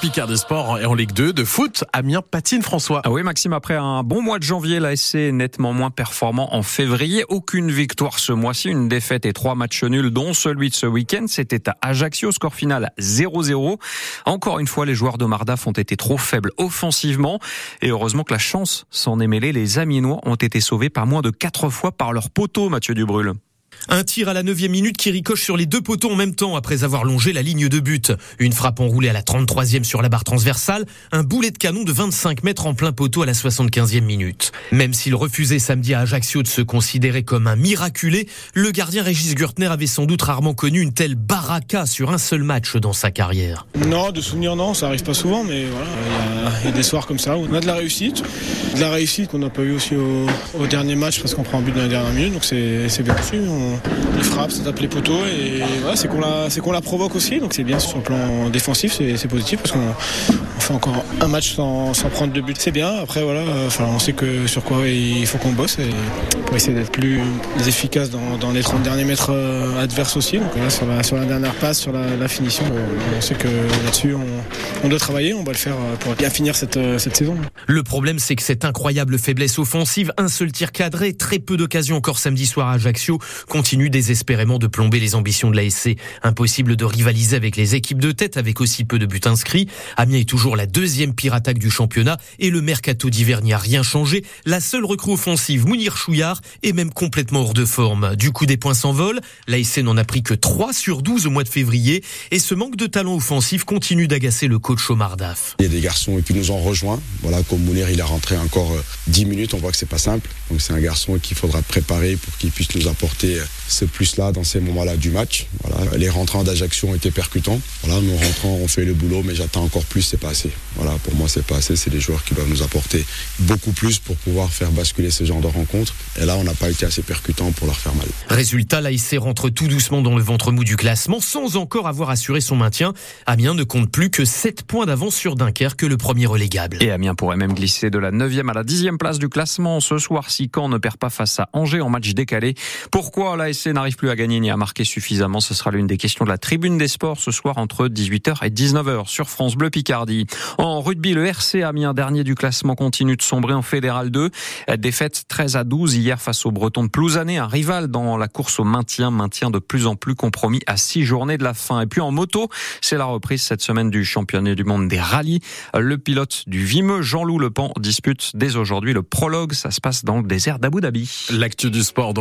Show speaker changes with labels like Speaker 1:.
Speaker 1: Picard des Sports et en Ligue 2 de foot, Amiens patine François.
Speaker 2: Ah oui Maxime, après un bon mois de janvier, la SC est nettement moins performant en février. Aucune victoire ce mois-ci, une défaite et trois matchs nuls, dont celui de ce week-end. C'était à Ajaccio, score final 0-0. Encore une fois, les joueurs de Mardaf ont été trop faibles offensivement. Et heureusement que la chance s'en est mêlée. Les Amiénois ont été sauvés par moins de quatre fois par leur poteau, Mathieu Dubrul.
Speaker 3: Un tir à la 9 minute qui ricoche sur les deux poteaux en même temps après avoir longé la ligne de but. Une frappe enroulée à la 33e sur la barre transversale, un boulet de canon de 25 mètres en plein poteau à la 75e minute. Même s'il refusait samedi à Ajaccio de se considérer comme un miraculé, le gardien Régis Gürtner avait sans doute rarement connu une telle baraka sur un seul match dans sa carrière.
Speaker 4: Non, de souvenir non, ça arrive pas souvent, mais voilà, il y, a des soirs comme ça où on a de la réussite. De la réussite qu'on n'a pas eu aussi au, dernier match parce qu'on prend un but dans la dernière minute, donc c'est bien reçu il frappe, ça tape les poteaux et voilà, c'est qu'on la, qu'on la provoque aussi. Donc c'est bien sur le plan défensif, c'est, positif parce qu'on fait encore un match sans, prendre de but. C'est bien. Après voilà, enfin, on sait que sur quoi il faut qu'on bosse et pour essayer d'être plus efficace dans, les 30 derniers mètres euh, adverses aussi. Donc la, sur la dernière passe, sur la, finition, on sait que là-dessus on, doit travailler. On va le faire euh, pour bien finir cette, euh, cette saison.
Speaker 3: Le problème c'est que cette incroyable faiblesse offensive, un seul tir cadré, très peu d'occasions encore samedi soir à Ajaccio, continue désespérément de plomber les ambitions de la. Impossible de rivaliser avec les équipes de tête avec aussi peu de buts inscrits. Amiens est toujours la deuxième pire attaque du championnat et le mercato d'hiver n'y a rien changé. La seule recrue offensive, Mounir Chouillard, est même complètement hors de forme. Du coup, des points s'envolent. La n'en a pris que 3 sur 12 au mois de février et ce manque de talent offensif continue d'agacer le coach Omar Daf.
Speaker 5: Il y a des garçons qui nous ont rejoints. Voilà, comme Mounir, il a rentré encore 10 euh, minutes. On voit que c'est pas simple. Donc c'est un garçon qu'il faudra préparer pour qu'il puisse nous apporter ce plus-là dans ces moments-là du match. Voilà. Les rentrants d'Ajaccio ont été percutants. Voilà, nos rentrants ont fait le boulot, mais j'attends encore plus, c'est pas assez. Voilà, pour moi, c'est pas assez. C'est des joueurs qui doivent nous apporter beaucoup plus pour pouvoir faire basculer ce genre de rencontres. Et là, on n'a pas été assez percutant pour leur faire mal.
Speaker 3: Résultat, l'AIC rentre tout doucement dans le ventre mou du classement sans encore avoir assuré son maintien. Amiens ne compte plus que 7 points d'avance sur Dunkerque, le premier relégable.
Speaker 2: Et Amiens pourrait même glisser de la 9e à la 10e place du classement ce soir si Caen ne perd pas face à Angers en match décalé. Pourquoi l'ASC n'arrive plus à gagner ni à marquer suffisamment Ce sera l'une des questions de la tribune des sports ce soir entre 18h et 19h sur France Bleu Picardie. En rugby, le RC Amiens, dernier du classement, continue de sombrer en Fédéral 2. Défaite 13 à 12 hier face au Breton de Plouzané, un rival dans la course au maintien, maintien de plus en plus compromis à six journées de la fin. Et puis en moto, c'est la reprise cette semaine du championnat du monde des rallyes. Le pilote du Vimeux, Jean-Loup Lepan, dispute dès aujourd'hui le prologue. Ça se passe dans le désert d'Abu Dhabi.
Speaker 1: L'actu du sport